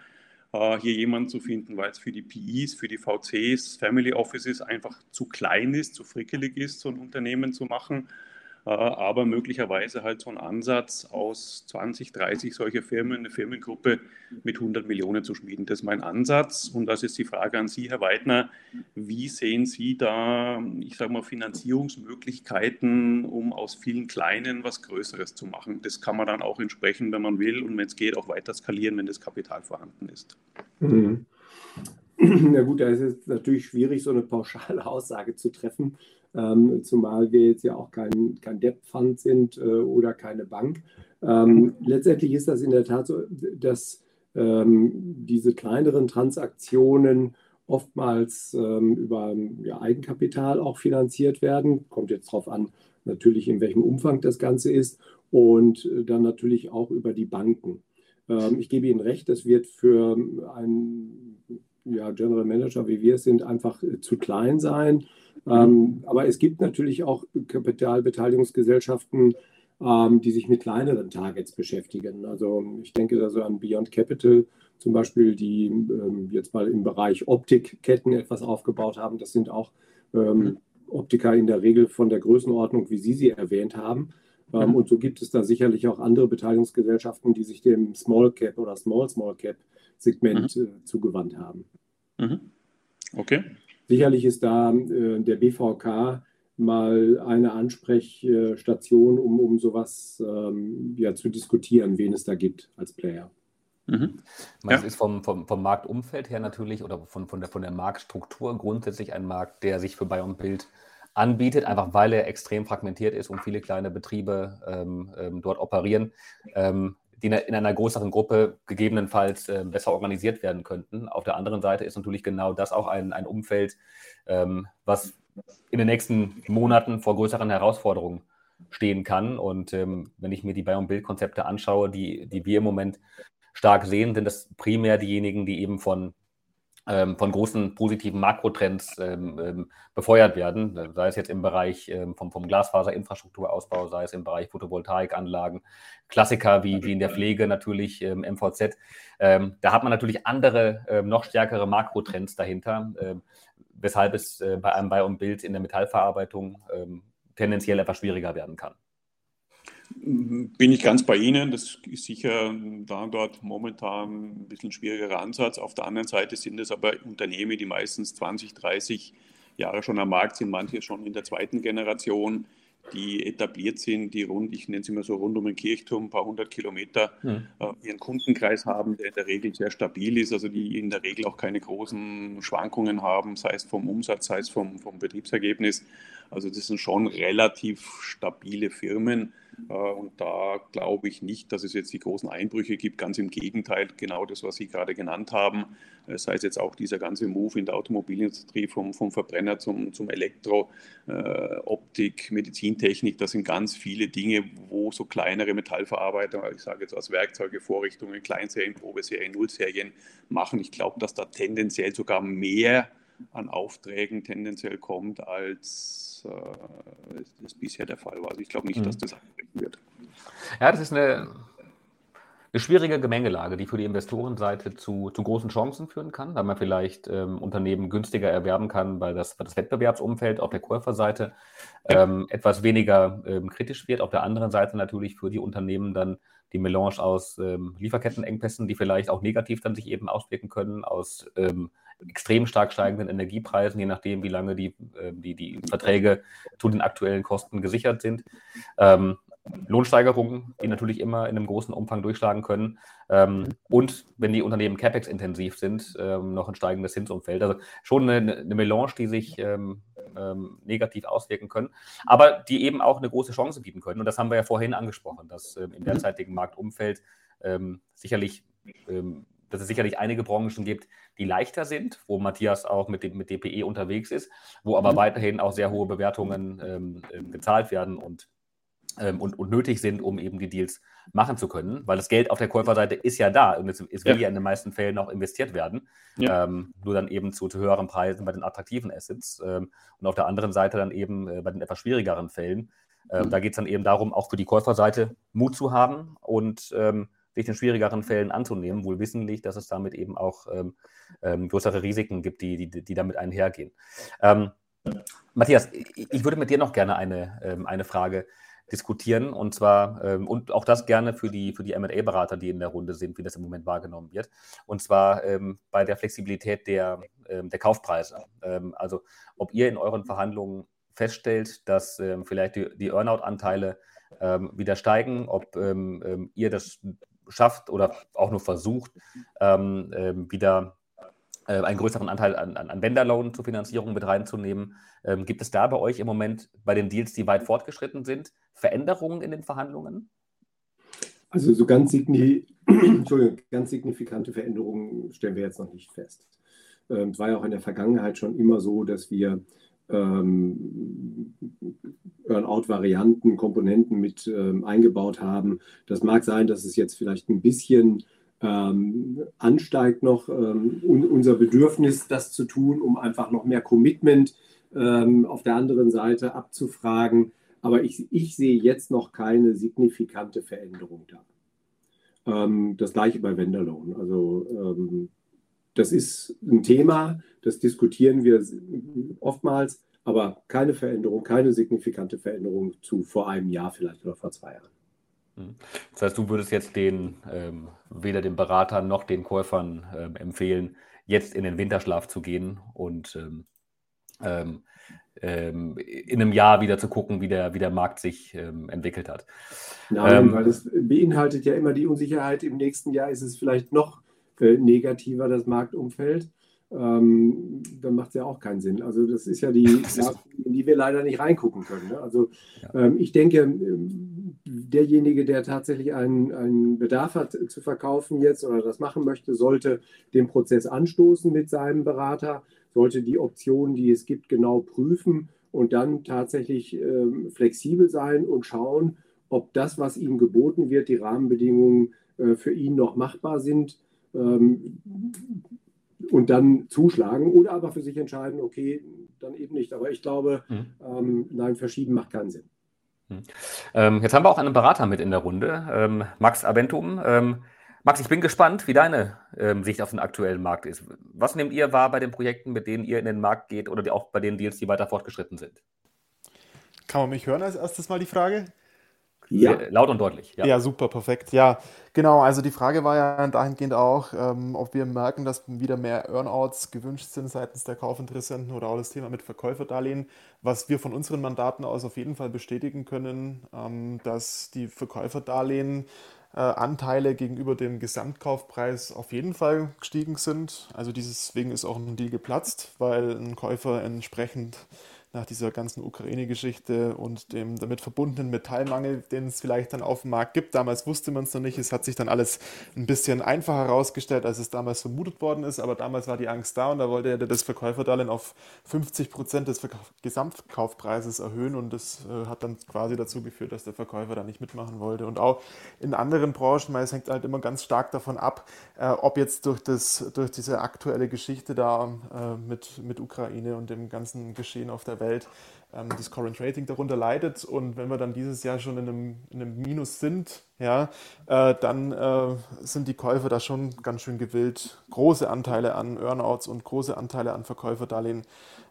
äh, hier jemanden zu finden, weil es für die PIs, für die VCs, Family Offices einfach zu klein ist, zu frickelig ist, so ein Unternehmen zu machen. Äh, aber möglicherweise halt so ein Ansatz aus 20, 30 solcher Firmen, eine Firmengruppe mit 100 Millionen zu schmieden. Das ist mein Ansatz und das ist die Frage an Sie, Herr Weidner. Wie sehen Sie da, ich sage mal, Finanzierungsmöglichkeiten, um aus vielen kleinen was Größeres zu machen? Das kann man dann auch entsprechend, wenn man will und wenn es geht, auch weiter skalieren, wenn das Kapital vorhanden ist. Mhm. Na gut, da ist es natürlich schwierig, so eine pauschale Aussage zu treffen ähm, zumal wir jetzt ja auch kein, kein Debt-Fund sind äh, oder keine Bank. Ähm, letztendlich ist das in der Tat so, dass ähm, diese kleineren Transaktionen oftmals ähm, über ja, Eigenkapital auch finanziert werden. Kommt jetzt darauf an, natürlich in welchem Umfang das Ganze ist und äh, dann natürlich auch über die Banken. Ähm, ich gebe Ihnen recht, das wird für einen ja, General Manager, wie wir es sind, einfach äh, zu klein sein. Ähm, aber es gibt natürlich auch Kapitalbeteiligungsgesellschaften, ähm, die sich mit kleineren Targets beschäftigen. Also ich denke da so an Beyond Capital zum Beispiel, die ähm, jetzt mal im Bereich Optikketten etwas aufgebaut haben. Das sind auch ähm, Optiker in der Regel von der Größenordnung, wie Sie sie erwähnt haben. Ähm, mhm. Und so gibt es da sicherlich auch andere Beteiligungsgesellschaften, die sich dem Small Cap oder Small Small Cap Segment mhm. äh, zugewandt haben. Mhm. Okay. Sicherlich ist da äh, der BVK mal eine Ansprechstation, um, um sowas ähm, ja, zu diskutieren, wen es da gibt als Player. Mhm. Ja. Das ist vom, vom, vom Marktumfeld her natürlich oder von, von, der, von der Marktstruktur grundsätzlich ein Markt, der sich für Bayern Bild anbietet, einfach weil er extrem fragmentiert ist und viele kleine Betriebe ähm, ähm, dort operieren. Ähm, die in einer größeren Gruppe gegebenenfalls äh, besser organisiert werden könnten. Auf der anderen Seite ist natürlich genau das auch ein, ein Umfeld, ähm, was in den nächsten Monaten vor größeren Herausforderungen stehen kann. Und ähm, wenn ich mir die Bayern-Bild-Konzepte anschaue, die, die wir im Moment stark sehen, sind das primär diejenigen, die eben von von großen positiven Makrotrends ähm, ähm, befeuert werden, sei es jetzt im Bereich ähm, vom, vom Glasfaserinfrastrukturausbau, sei es im Bereich Photovoltaikanlagen, Klassiker wie, wie in der Pflege natürlich, MVZ. Ähm, ähm, da hat man natürlich andere, noch stärkere Makrotrends dahinter, weshalb es äh, bei einem Bild in der Metallverarbeitung tendenziell etwas schwieriger werden kann. Bin ich ganz bei Ihnen. Das ist sicher da und dort momentan ein bisschen schwierigerer Ansatz. Auf der anderen Seite sind es aber Unternehmen, die meistens 20, 30 Jahre schon am Markt sind, manche schon in der zweiten Generation, die etabliert sind, die rund, ich nenne es immer so rund um den Kirchturm, ein paar hundert Kilometer, mhm. äh, ihren Kundenkreis haben, der in der Regel sehr stabil ist, also die in der Regel auch keine großen Schwankungen haben, sei es vom Umsatz, sei es vom, vom Betriebsergebnis. Also das sind schon relativ stabile Firmen. Äh, und da glaube ich nicht, dass es jetzt die großen Einbrüche gibt. Ganz im Gegenteil, genau das, was Sie gerade genannt haben. Äh, sei es jetzt auch dieser ganze Move in der Automobilindustrie vom, vom Verbrenner zum, zum Elektro, äh, Optik, Medizintechnik. Das sind ganz viele Dinge, wo so kleinere Metallverarbeiter, ich sage jetzt aus Werkzeuge, Vorrichtungen, Kleinserien, Probeserien, Nullserien machen. Ich glaube, dass da tendenziell sogar mehr an Aufträgen tendenziell kommt, als äh, das bisher der Fall war. Also ich glaube nicht, mhm. dass das anbrechen wird. Ja, das ist eine, eine schwierige Gemengelage, die für die Investorenseite zu, zu großen Chancen führen kann, weil man vielleicht ähm, Unternehmen günstiger erwerben kann, weil das, weil das Wettbewerbsumfeld auf der Käuferseite ähm, etwas weniger ähm, kritisch wird. Auf der anderen Seite natürlich für die Unternehmen dann die Melange aus ähm, Lieferkettenengpässen, die vielleicht auch negativ dann sich eben auswirken können, aus ähm, extrem stark steigenden Energiepreisen, je nachdem, wie lange die, äh, die, die Verträge zu den aktuellen Kosten gesichert sind. Ähm, Lohnsteigerungen, die natürlich immer in einem großen Umfang durchschlagen können. Ähm, und wenn die Unternehmen CapEx-intensiv sind, ähm, noch ein steigendes Zinsumfeld. Also schon eine, eine Melange, die sich ähm, ähm, negativ auswirken können, aber die eben auch eine große Chance bieten können. Und das haben wir ja vorhin angesprochen, dass ähm, im derzeitigen Marktumfeld ähm, sicherlich dass es sicherlich einige Branchen gibt, die leichter sind, wo Matthias auch mit, dem, mit DPE unterwegs ist, wo aber mhm. weiterhin auch sehr hohe Bewertungen ähm, ähm, gezahlt werden und, ähm, und, und nötig sind, um eben die Deals machen zu können, weil das Geld auf der Käuferseite ist ja da und es, es will ja. ja in den meisten Fällen auch investiert werden, ja. ähm, nur dann eben zu, zu, höheren Preisen bei den attraktiven Assets ähm, und auf der anderen Seite dann eben äh, bei den etwas schwierigeren Fällen. Ähm, mhm. Da geht es dann eben darum, auch für die Käuferseite Mut zu haben und ähm, sich den schwierigeren Fällen anzunehmen, wohl wissentlich, dass es damit eben auch ähm, ähm, größere Risiken gibt, die, die, die damit einhergehen. Ähm, Matthias, ich würde mit dir noch gerne eine, ähm, eine Frage diskutieren und zwar ähm, und auch das gerne für die, für die MA-Berater, die in der Runde sind, wie das im Moment wahrgenommen wird. Und zwar ähm, bei der Flexibilität der, der Kaufpreise. also ob ihr in euren Verhandlungen feststellt, dass vielleicht die, die Earnout-Anteile wieder steigen, ob ihr das schafft oder auch nur versucht, ähm, äh, wieder äh, einen größeren Anteil an, an, an Vendor-Loan zur Finanzierung mit reinzunehmen. Ähm, gibt es da bei euch im Moment bei den Deals, die weit fortgeschritten sind, Veränderungen in den Verhandlungen? Also so ganz, signi ganz signifikante Veränderungen stellen wir jetzt noch nicht fest. Ähm, es war ja auch in der Vergangenheit schon immer so, dass wir ähm, Earn-out-Varianten, Komponenten mit ähm, eingebaut haben. Das mag sein, dass es jetzt vielleicht ein bisschen ähm, ansteigt noch ähm, unser Bedürfnis, das zu tun, um einfach noch mehr Commitment auf der anderen Seite abzufragen. Aber ich, ich sehe jetzt noch keine signifikante Veränderung da. Das gleiche bei Wenderlohn. Also das ist ein Thema, das diskutieren wir oftmals aber keine Veränderung, keine signifikante Veränderung zu vor einem Jahr vielleicht oder vor zwei Jahren. Mhm. Das heißt, du würdest jetzt den ähm, weder den Beratern noch den Käufern ähm, empfehlen, jetzt in den Winterschlaf zu gehen und ähm, ähm, ähm in einem Jahr wieder zu gucken, wie der, wie der Markt sich ähm, entwickelt hat. Nein, weil es beinhaltet ja immer die Unsicherheit, im nächsten Jahr ist es vielleicht noch äh, negativer, das Marktumfeld ähm, dann macht es ja auch keinen Sinn. Also das ist ja die, in die wir leider nicht reingucken können. Ne? Also ähm, ich denke, ähm, derjenige, der tatsächlich einen, einen Bedarf hat zu verkaufen jetzt oder das machen möchte, sollte den Prozess anstoßen mit seinem Berater, sollte die Optionen, die es gibt, genau prüfen und dann tatsächlich ähm, flexibel sein und schauen, ob das, was ihm geboten wird, die Rahmenbedingungen äh, für ihn noch machbar sind. Ähm, und dann zuschlagen oder aber für sich entscheiden, okay, dann eben nicht. Aber ich glaube, mhm. ähm, nein, verschieben macht keinen Sinn. Mhm. Ähm, jetzt haben wir auch einen Berater mit in der Runde, ähm, Max Aventum. Ähm, Max, ich bin gespannt, wie deine ähm, Sicht auf den aktuellen Markt ist. Was nehmt ihr wahr bei den Projekten, mit denen ihr in den Markt geht oder auch bei den Deals, die weiter fortgeschritten sind? Kann man mich hören als erstes mal die Frage? Ja. Laut und deutlich. Ja. ja. super, perfekt. Ja, genau. Also die Frage war ja dahingehend auch, ähm, ob wir merken, dass wieder mehr Earnouts gewünscht sind seitens der Kaufinteressenten oder auch das Thema mit Verkäuferdarlehen. Was wir von unseren Mandaten aus auf jeden Fall bestätigen können, ähm, dass die Verkäuferdarlehen äh, Anteile gegenüber dem Gesamtkaufpreis auf jeden Fall gestiegen sind. Also deswegen ist auch ein Deal geplatzt, weil ein Käufer entsprechend nach dieser ganzen Ukraine-Geschichte und dem damit verbundenen Metallmangel, den es vielleicht dann auf dem Markt gibt. Damals wusste man es noch nicht. Es hat sich dann alles ein bisschen einfacher herausgestellt, als es damals vermutet worden ist. Aber damals war die Angst da und da wollte er das Verkäuferdarlehen auf 50 Prozent des Gesamtkaufpreises erhöhen und das äh, hat dann quasi dazu geführt, dass der Verkäufer da nicht mitmachen wollte. Und auch in anderen Branchen, weil es hängt halt immer ganz stark davon ab, äh, ob jetzt durch, das, durch diese aktuelle Geschichte da äh, mit, mit Ukraine und dem ganzen Geschehen auf der Welt Welt ähm, das Current Rating darunter leidet. Und wenn wir dann dieses Jahr schon in einem, in einem Minus sind, ja, äh, dann äh, sind die Käufer da schon ganz schön gewillt, große Anteile an Earnouts und große Anteile an Verkäuferdarlehen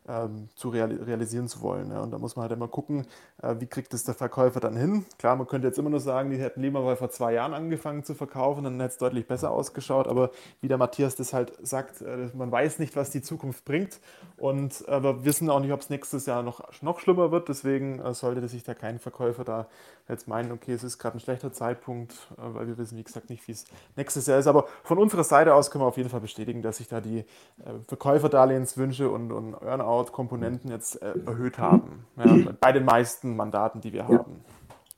ähm, zu real realisieren zu wollen. Ja. Und da muss man halt immer gucken, wie kriegt es der Verkäufer dann hin. Klar, man könnte jetzt immer nur sagen, die hätten lieber mal vor zwei Jahren angefangen zu verkaufen, dann hätte es deutlich besser ausgeschaut. Aber wie der Matthias das halt sagt, äh, man weiß nicht, was die Zukunft bringt. Und äh, wir wissen auch nicht, ob es nächstes Jahr noch, noch schlimmer wird. Deswegen äh, sollte sich da kein Verkäufer da jetzt meinen, okay, es ist gerade ein schlechter Zeitpunkt, äh, weil wir wissen, wie gesagt, nicht, wie es nächstes Jahr ist. Aber von unserer Seite aus können wir auf jeden Fall bestätigen, dass sich da die äh, Verkäuferdarlehenswünsche und, und Earnout Earnout-Komponenten jetzt äh, erhöht haben. Ja, bei den meisten Mandaten, die wir haben.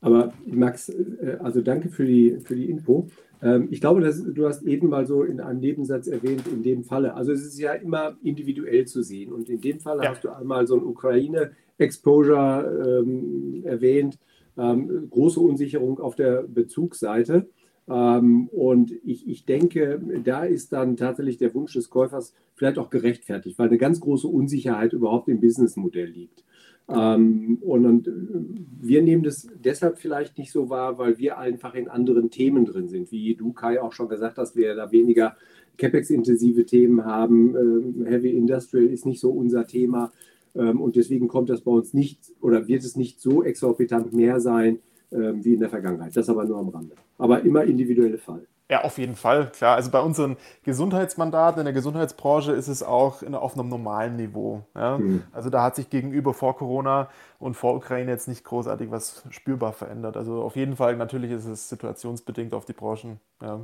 Aber Max, äh, also danke für die, für die Info. Ähm, ich glaube, dass, du hast eben mal so in einem Nebensatz erwähnt, in dem Falle. Also es ist ja immer individuell zu sehen. Und in dem Fall ja. hast du einmal so ein Ukraine-Exposure ähm, erwähnt. Ähm, große Unsicherung auf der Bezugsseite. Ähm, und ich, ich denke, da ist dann tatsächlich der Wunsch des Käufers vielleicht auch gerechtfertigt, weil eine ganz große Unsicherheit überhaupt im Businessmodell liegt. Ähm, und, und, wir nehmen das deshalb vielleicht nicht so wahr, weil wir einfach in anderen Themen drin sind. Wie du, Kai, auch schon gesagt hast, wir da weniger CapEx-intensive Themen haben. Ähm, Heavy Industrial ist nicht so unser Thema. Ähm, und deswegen kommt das bei uns nicht oder wird es nicht so exorbitant mehr sein ähm, wie in der Vergangenheit. Das aber nur am Rande. Aber immer individuelle Fall. Ja, auf jeden Fall, klar. Also bei unseren Gesundheitsmandaten in der Gesundheitsbranche ist es auch in, auf einem normalen Niveau. Ja? Mhm. Also da hat sich gegenüber vor Corona und vor Ukraine jetzt nicht großartig was spürbar verändert. Also auf jeden Fall, natürlich ist es situationsbedingt auf die Branchen. Ja.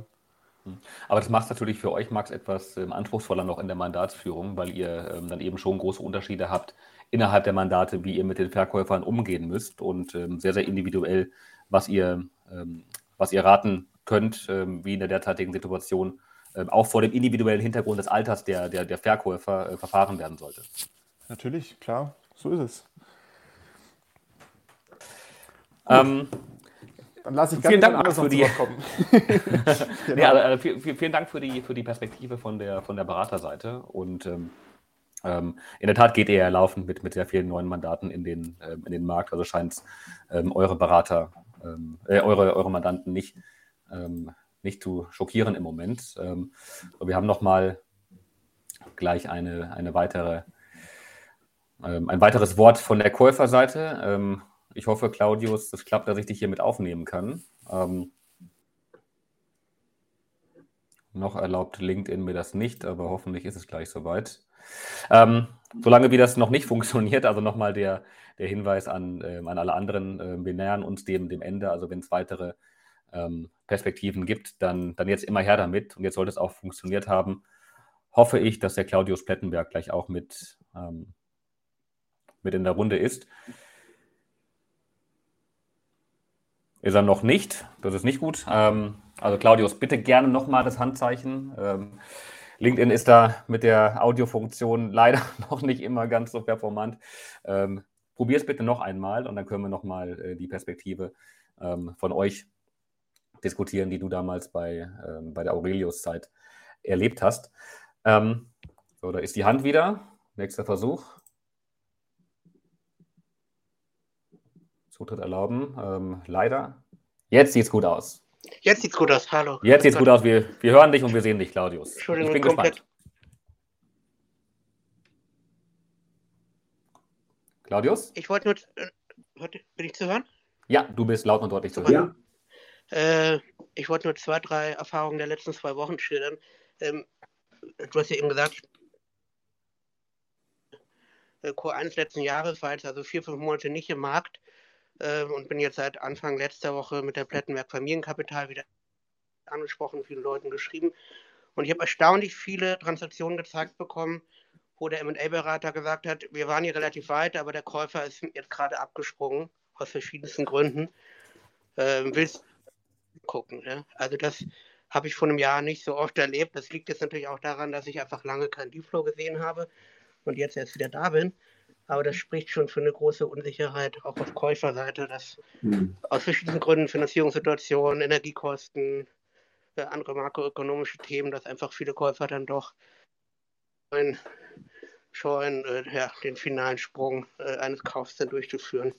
Mhm. Aber das macht es natürlich für euch, Max, etwas ähm, anspruchsvoller noch in der Mandatsführung, weil ihr ähm, dann eben schon große Unterschiede habt innerhalb der Mandate, wie ihr mit den Verkäufern umgehen müsst und ähm, sehr, sehr individuell, was ihr, ähm, was ihr raten könnt, ähm, wie in der derzeitigen Situation ähm, auch vor dem individuellen Hintergrund des Alters der, der, der Verkäufer äh, verfahren werden sollte. Natürlich, klar, so ist es. Ähm, Dann lasse ich vielen Dank Max, für die genau. nee, also, äh, vielen Dank für die, für die Perspektive von der, von der Beraterseite und ähm, ähm, in der Tat geht ihr ja laufend mit, mit sehr vielen neuen Mandaten in den, ähm, in den Markt. Also scheint es eure Berater, äh, eure, eure Mandanten nicht, ähm, nicht zu schockieren im Moment. Ähm, wir haben nochmal gleich eine, eine weitere, ein weiteres Wort von der Käuferseite. ich hoffe, Claudius, das klappt, dass ich dich hier mit aufnehmen kann. noch erlaubt LinkedIn mir das nicht, aber hoffentlich ist es gleich soweit. Ähm, solange wie das noch nicht funktioniert, also nochmal der, der Hinweis an, äh, an alle anderen, äh, wir nähern uns dem, dem Ende. Also wenn es weitere ähm, Perspektiven gibt, dann, dann jetzt immer her damit. Und jetzt sollte es auch funktioniert haben. Hoffe ich, dass der Claudius Plettenberg gleich auch mit, ähm, mit in der Runde ist. Ist er noch nicht. Das ist nicht gut. Ähm, also Claudius, bitte gerne nochmal das Handzeichen. Ähm, LinkedIn ist da mit der Audiofunktion leider noch nicht immer ganz so performant. Ähm, Probier es bitte noch einmal und dann können wir nochmal äh, die Perspektive ähm, von euch diskutieren, die du damals bei, ähm, bei der Aurelius-Zeit erlebt hast. Ähm, so, da ist die Hand wieder. Nächster Versuch. Zutritt erlauben. Ähm, leider. Jetzt sieht es gut aus. Jetzt sieht's gut aus. Hallo. Jetzt sieht's gut aus. Wir, wir hören dich und wir sehen dich, Claudius. Entschuldigung, ich bin komplett. gespannt. Claudius? Ich wollte nur. Äh, bin ich zu hören? Ja, du bist laut und deutlich zu hören. Ja. Äh, ich wollte nur zwei, drei Erfahrungen der letzten zwei Wochen schildern. Ähm, du hast ja eben gesagt, äh, Q1 letzten Jahres war jetzt also vier, fünf Monate nicht im Markt äh, und bin jetzt seit Anfang letzter Woche mit der Plettenberg Familienkapital wieder angesprochen, vielen Leuten geschrieben. Und ich habe erstaunlich viele Transaktionen gezeigt bekommen, wo der MA-Berater gesagt hat, wir waren hier relativ weit, aber der Käufer ist jetzt gerade abgesprungen, aus verschiedensten Gründen. Ähm, willst gucken. Ja? Also das habe ich vor einem Jahr nicht so oft erlebt. Das liegt jetzt natürlich auch daran, dass ich einfach lange kein Deepflow gesehen habe und jetzt erst wieder da bin. Aber das spricht schon für eine große Unsicherheit, auch auf Käuferseite, dass mhm. aus verschiedenen Gründen, Finanzierungssituationen, Energiekosten, äh, andere makroökonomische Themen, dass einfach viele Käufer dann doch scheuen, äh, ja, den finalen Sprung äh, eines Kaufs dann durchzuführen.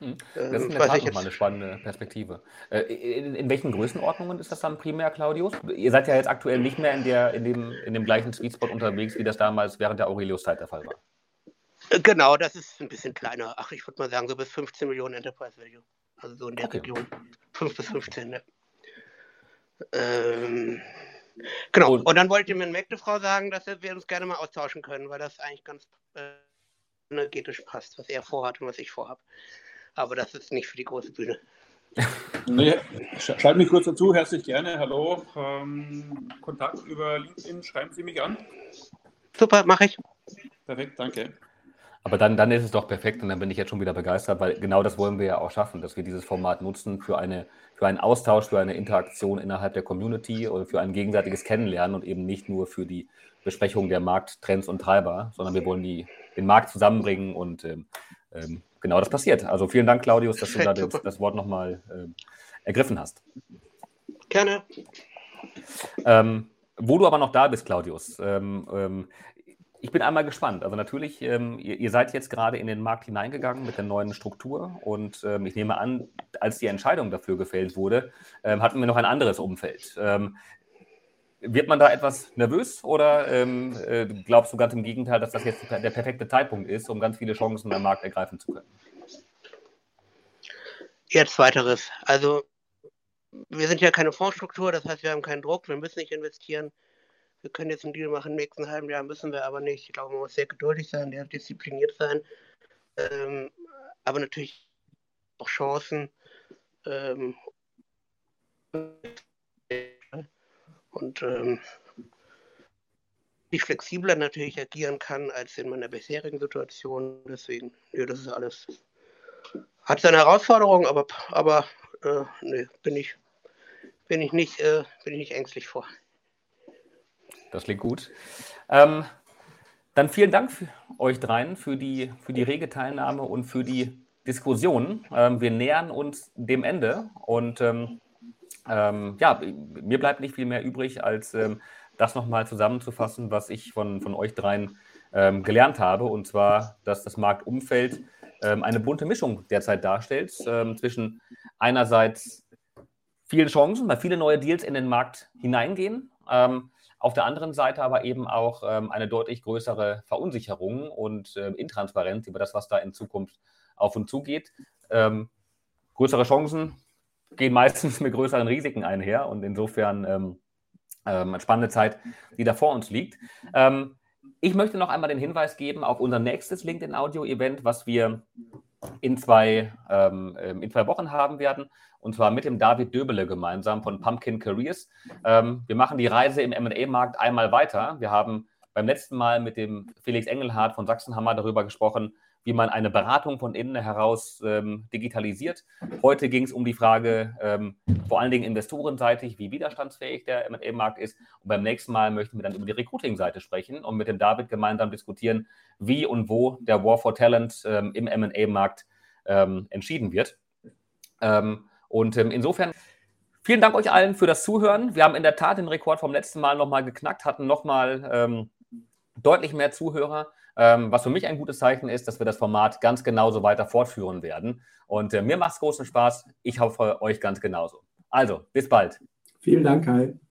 Hm. Das ist in der Tat nochmal eine spannende Perspektive. Äh, in, in, welchen Größenordnungen ist das dann primär, Claudius? Ihr seid ja jetzt aktuell nicht mehr in, der, in, dem, in dem gleichen Sweetspot unterwegs, wie das damals während der Aurelius-Zeit der Fall war. Genau, das ist ein bisschen kleiner. Ach, ich würde mal sagen, so bis 15 Millionen Enterprise Value. Also so in der okay. Region. 5 bis 15, ne? Ähm, genau. Und, und dann wollte mir eine Mägdefrau sagen, dass wir uns gerne mal austauschen können, weil das eigentlich ganz äh, energetisch passt, was er vorhat und was ich vorhabe. Aber das ist nicht für die große Bühne. Nee, schalt mich kurz dazu, herzlich gerne. Hallo. Ähm, Kontakt über LinkedIn, schreiben Sie mich an. Super, mache ich. Perfekt, danke. Aber dann, dann ist es doch perfekt und dann bin ich jetzt schon wieder begeistert, weil genau das wollen wir ja auch schaffen, dass wir dieses Format nutzen für, eine, für einen Austausch, für eine Interaktion innerhalb der Community oder für ein gegenseitiges Kennenlernen und eben nicht nur für die Besprechung der Markttrends und Treiber, sondern wir wollen die, den Markt zusammenbringen und ähm, ähm, genau das passiert. Also vielen Dank, Claudius, dass du da das, das Wort nochmal äh, ergriffen hast. Gerne. Ähm, wo du aber noch da bist, Claudius, ähm, ähm, ich bin einmal gespannt. Also natürlich, ähm, ihr, ihr, seid jetzt gerade in den Markt hineingegangen mit der neuen Struktur und ähm, ich nehme an, als die Entscheidung dafür gefällt wurde, ähm, hatten wir noch ein anderes Umfeld. Ähm, wird man da etwas nervös oder ähm, äh, glaubst du ganz im Gegenteil, dass das jetzt der perfekte Zeitpunkt ist, um ganz viele Chancen am Markt ergreifen zu können? Jetzt weiteres. Also wir sind ja keine Fondsstruktur, das heißt, wir haben keinen Druck, wir müssen nicht investieren wir können jetzt einen Deal machen, im nächsten halben Jahr müssen wir aber nicht. Ich glaube, man muss sehr geduldig sein, sehr diszipliniert sein. Ähm, aber natürlich auch Chancen. Ähm, und ähm, flexibler natürlich agieren kann als in meiner bisherigen Situation. Deswegen, ja, das ist alles. Hat seine Herausforderungen, aber, aber äh, nee, bin ich, bin ich nicht, äh, bin ich nicht ängstlich vor. Das klingt gut. Ähm, dann vielen Dank euch dreien für die, für die rege Teilnahme und für die Diskussion. Ähm, wir nähern uns dem Ende und ähm, ähm, ja, mir bleibt nicht viel mehr übrig, als ähm, das nochmal zusammenzufassen, was ich von, von euch dreien ähm, gelernt habe. Und zwar, dass das Marktumfeld eine bunte Mischung derzeit darstellt zwischen einerseits vielen Chancen, weil viele neue Deals in den Markt hineingehen. Ähm, auf der anderen Seite aber eben auch ähm, eine deutlich größere Verunsicherung und äh, Intransparenz über das, was da in Zukunft auf und zu geht. Ähm, größere Chancen gehen meistens mit größeren Risiken einher und insofern ähm, ähm, eine spannende Zeit, die da vor uns liegt. Ähm, ich möchte noch einmal den Hinweis geben auf unser nächstes LinkedIn-Audio-Event, was wir in zwei, ähm, in zwei Wochen haben werden und zwar mit dem David Döbele gemeinsam von Pumpkin Careers. Ähm, wir machen die Reise im MA-Markt einmal weiter. Wir haben beim letzten Mal mit dem Felix Engelhardt von Sachsenhammer darüber gesprochen, wie man eine Beratung von innen heraus ähm, digitalisiert. Heute ging es um die Frage, ähm, vor allen Dingen investorenseitig, wie widerstandsfähig der MA-Markt ist. Und beim nächsten Mal möchten wir dann über die Recruiting-Seite sprechen und mit dem David gemeinsam diskutieren, wie und wo der War for Talent ähm, im MA-Markt ähm, entschieden wird. Ähm, und ähm, insofern vielen Dank euch allen für das Zuhören. Wir haben in der Tat den Rekord vom letzten Mal nochmal geknackt, hatten nochmal ähm, deutlich mehr Zuhörer, ähm, was für mich ein gutes Zeichen ist, dass wir das Format ganz genauso weiter fortführen werden. Und äh, mir macht es großen Spaß. Ich hoffe, euch ganz genauso. Also, bis bald. Vielen Dank, Kai.